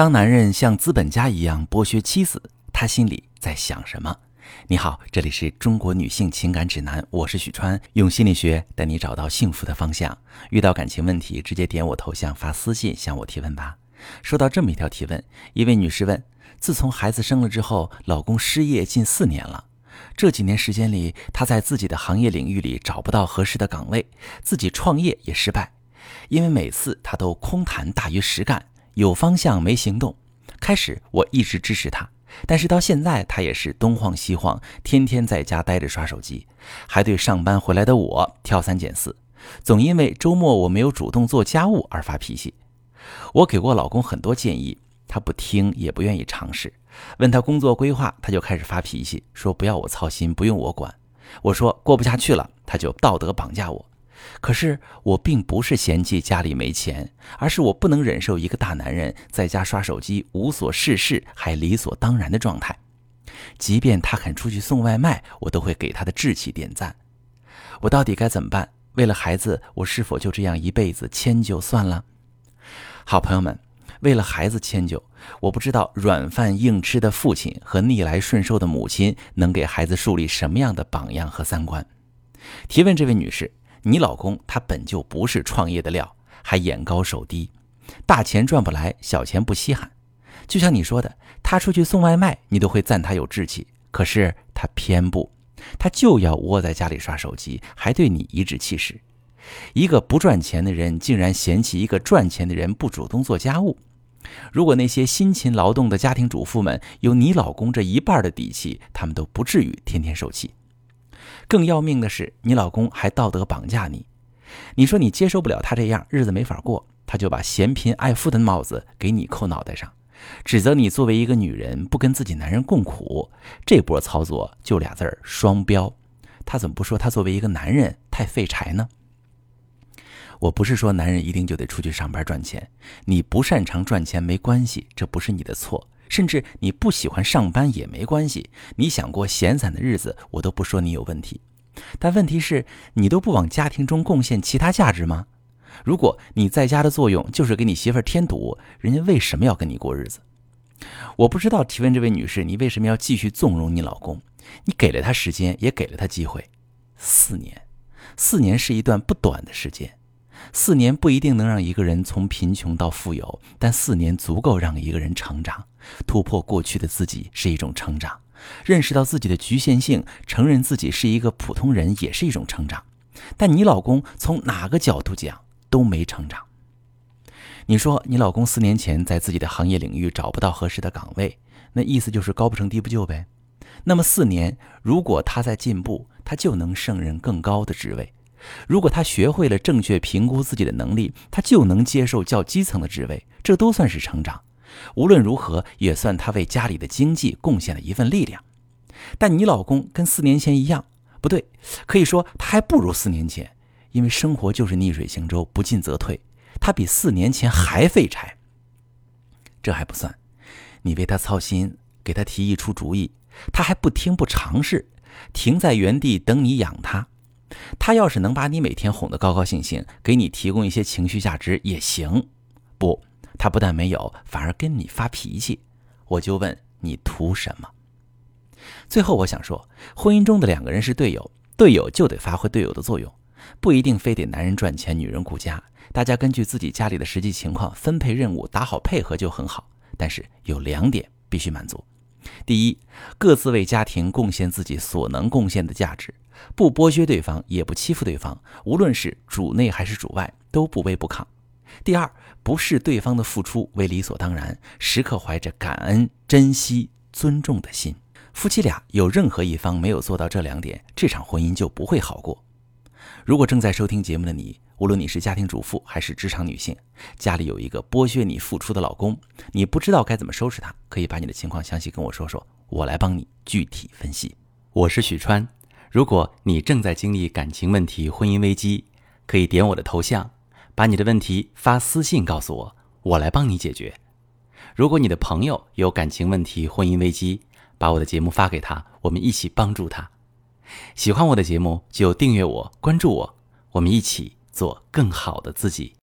当男人像资本家一样剥削妻子，他心里在想什么？你好，这里是中国女性情感指南，我是许川，用心理学带你找到幸福的方向。遇到感情问题，直接点我头像发私信向我提问吧。收到这么一条提问，一位女士问：自从孩子生了之后，老公失业近四年了，这几年时间里，她在自己的行业领域里找不到合适的岗位，自己创业也失败，因为每次她都空谈大于实干。有方向没行动，开始我一直支持他，但是到现在他也是东晃西晃，天天在家待着刷手机，还对上班回来的我挑三拣四，总因为周末我没有主动做家务而发脾气。我给过老公很多建议，他不听也不愿意尝试。问他工作规划，他就开始发脾气，说不要我操心，不用我管。我说过不下去了，他就道德绑架我。可是我并不是嫌弃家里没钱，而是我不能忍受一个大男人在家刷手机无所事事还理所当然的状态。即便他肯出去送外卖，我都会给他的志气点赞。我到底该怎么办？为了孩子，我是否就这样一辈子迁就算了？好朋友们，为了孩子迁就，我不知道软饭硬吃的父亲和逆来顺受的母亲能给孩子树立什么样的榜样和三观。提问这位女士。你老公他本就不是创业的料，还眼高手低，大钱赚不来，小钱不稀罕。就像你说的，他出去送外卖，你都会赞他有志气。可是他偏不，他就要窝在家里刷手机，还对你颐指气使。一个不赚钱的人，竟然嫌弃一个赚钱的人不主动做家务。如果那些辛勤劳动的家庭主妇们有你老公这一半的底气，他们都不至于天天受气。更要命的是，你老公还道德绑架你。你说你接受不了他这样，日子没法过，他就把嫌贫爱富的帽子给你扣脑袋上，指责你作为一个女人不跟自己男人共苦。这波操作就俩字儿：双标。他怎么不说他作为一个男人太废柴呢？我不是说男人一定就得出去上班赚钱，你不擅长赚钱没关系，这不是你的错。甚至你不喜欢上班也没关系，你想过闲散的日子，我都不说你有问题。但问题是，你都不往家庭中贡献其他价值吗？如果你在家的作用就是给你媳妇添堵，人家为什么要跟你过日子？我不知道提问这位女士，你为什么要继续纵容你老公？你给了他时间，也给了他机会，四年，四年是一段不短的时间。四年不一定能让一个人从贫穷到富有，但四年足够让一个人成长，突破过去的自己是一种成长，认识到自己的局限性，承认自己是一个普通人也是一种成长。但你老公从哪个角度讲都没成长。你说你老公四年前在自己的行业领域找不到合适的岗位，那意思就是高不成低不就呗？那么四年，如果他在进步，他就能胜任更高的职位。如果他学会了正确评估自己的能力，他就能接受较基层的职位，这都算是成长。无论如何，也算他为家里的经济贡献了一份力量。但你老公跟四年前一样，不对，可以说他还不如四年前，因为生活就是逆水行舟，不进则退。他比四年前还废柴。这还不算，你为他操心，给他提议出主意，他还不听不尝试，停在原地等你养他。他要是能把你每天哄得高高兴兴，给你提供一些情绪价值也行。不，他不但没有，反而跟你发脾气。我就问你图什么？最后我想说，婚姻中的两个人是队友，队友就得发挥队友的作用，不一定非得男人赚钱，女人顾家。大家根据自己家里的实际情况分配任务，打好配合就很好。但是有两点必须满足：第一，各自为家庭贡献自己所能贡献的价值。不剥削对方，也不欺负对方，无论是主内还是主外，都不卑不亢。第二，不视对方的付出为理所当然，时刻怀着感恩、珍惜、尊重的心。夫妻俩有任何一方没有做到这两点，这场婚姻就不会好过。如果正在收听节目的你，无论你是家庭主妇还是职场女性，家里有一个剥削你付出的老公，你不知道该怎么收拾他，可以把你的情况详细跟我说说，我来帮你具体分析。我是许川。如果你正在经历感情问题、婚姻危机，可以点我的头像，把你的问题发私信告诉我，我来帮你解决。如果你的朋友有感情问题、婚姻危机，把我的节目发给他，我们一起帮助他。喜欢我的节目就订阅我、关注我，我们一起做更好的自己。